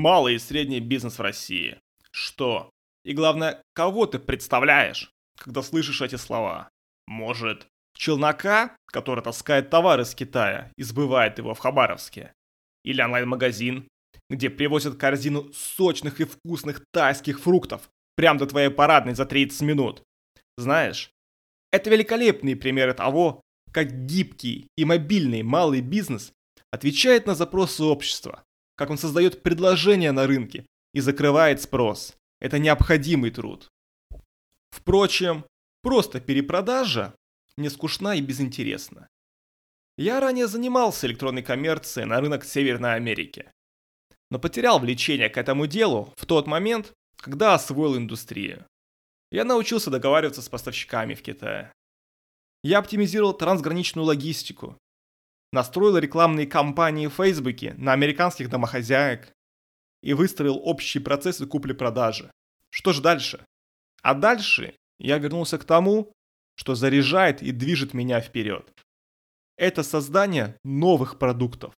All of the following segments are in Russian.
малый и средний бизнес в России. Что? И главное, кого ты представляешь, когда слышишь эти слова? Может, челнока, который таскает товар из Китая и сбывает его в Хабаровске? Или онлайн-магазин, где привозят корзину сочных и вкусных тайских фруктов прямо до твоей парадной за 30 минут? Знаешь, это великолепные примеры того, как гибкий и мобильный малый бизнес отвечает на запросы общества, как он создает предложения на рынке и закрывает спрос. Это необходимый труд. Впрочем, просто перепродажа не скучна и безинтересна. Я ранее занимался электронной коммерцией на рынок Северной Америки, но потерял влечение к этому делу в тот момент, когда освоил индустрию. Я научился договариваться с поставщиками в Китае. Я оптимизировал трансграничную логистику, настроил рекламные кампании в Фейсбуке на американских домохозяек и выстроил общие процессы купли-продажи. Что же дальше? А дальше я вернулся к тому, что заряжает и движет меня вперед. Это создание новых продуктов.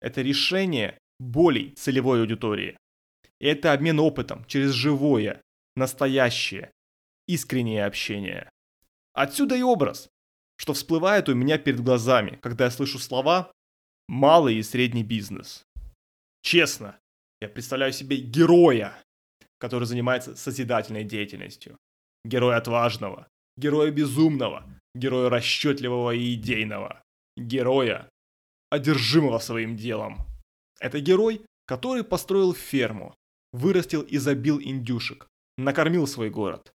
Это решение болей целевой аудитории. И это обмен опытом через живое, настоящее, искреннее общение. Отсюда и образ, что всплывает у меня перед глазами, когда я слышу слова «малый и средний бизнес». Честно, я представляю себе героя, который занимается созидательной деятельностью. Героя отважного, героя безумного, героя расчетливого и идейного. Героя, одержимого своим делом. Это герой, который построил ферму, вырастил и забил индюшек, накормил свой город.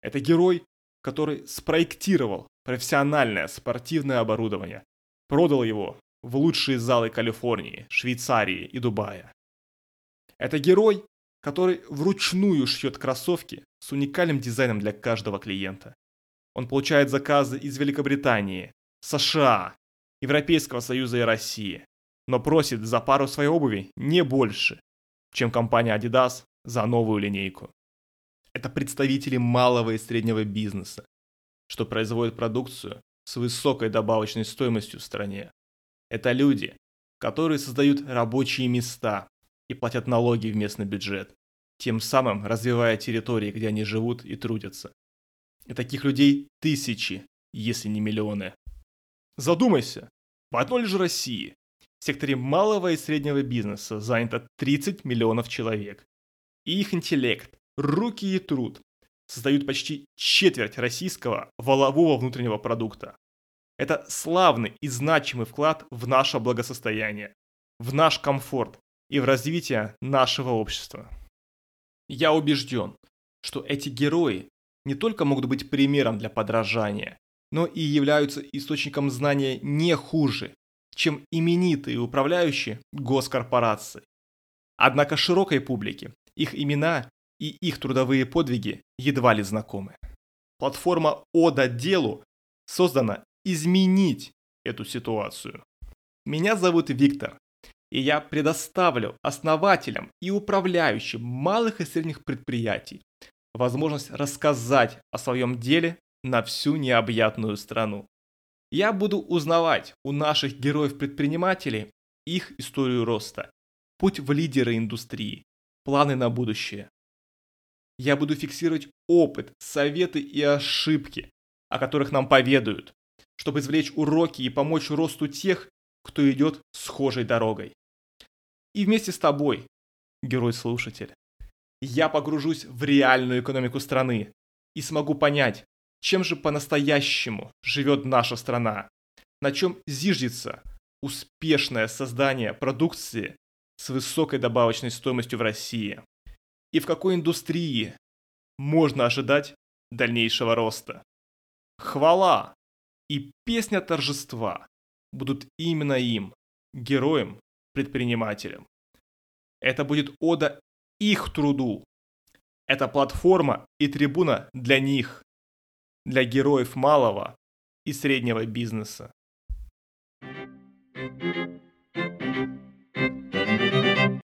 Это герой, который спроектировал профессиональное спортивное оборудование, продал его в лучшие залы Калифорнии, Швейцарии и Дубая. Это герой, который вручную шьет кроссовки с уникальным дизайном для каждого клиента. Он получает заказы из Великобритании, США, Европейского Союза и России, но просит за пару своей обуви не больше, чем компания Adidas за новую линейку. Это представители малого и среднего бизнеса, что производят продукцию с высокой добавочной стоимостью в стране. Это люди, которые создают рабочие места и платят налоги в местный бюджет, тем самым развивая территории, где они живут и трудятся. И таких людей тысячи, если не миллионы. Задумайся, в одной лишь России в секторе малого и среднего бизнеса занято 30 миллионов человек. И их интеллект, руки и труд создают почти четверть российского волового внутреннего продукта. Это славный и значимый вклад в наше благосостояние, в наш комфорт и в развитие нашего общества. Я убежден, что эти герои не только могут быть примером для подражания, но и являются источником знания не хуже, чем именитые управляющие госкорпораций. Однако широкой публике их имена и их трудовые подвиги едва ли знакомы. Платформа «Ода делу» создана изменить эту ситуацию. Меня зовут Виктор, и я предоставлю основателям и управляющим малых и средних предприятий возможность рассказать о своем деле на всю необъятную страну. Я буду узнавать у наших героев-предпринимателей их историю роста, путь в лидеры индустрии, планы на будущее. Я буду фиксировать опыт, советы и ошибки, о которых нам поведают, чтобы извлечь уроки и помочь росту тех, кто идет схожей дорогой. И вместе с тобой, герой-слушатель, я погружусь в реальную экономику страны и смогу понять, чем же по-настоящему живет наша страна, на чем зиждется успешное создание продукции с высокой добавочной стоимостью в России и в какой индустрии можно ожидать дальнейшего роста. Хвала и песня торжества будут именно им, героям, предпринимателям. Это будет ода их труду. Это платформа и трибуна для них, для героев малого и среднего бизнеса.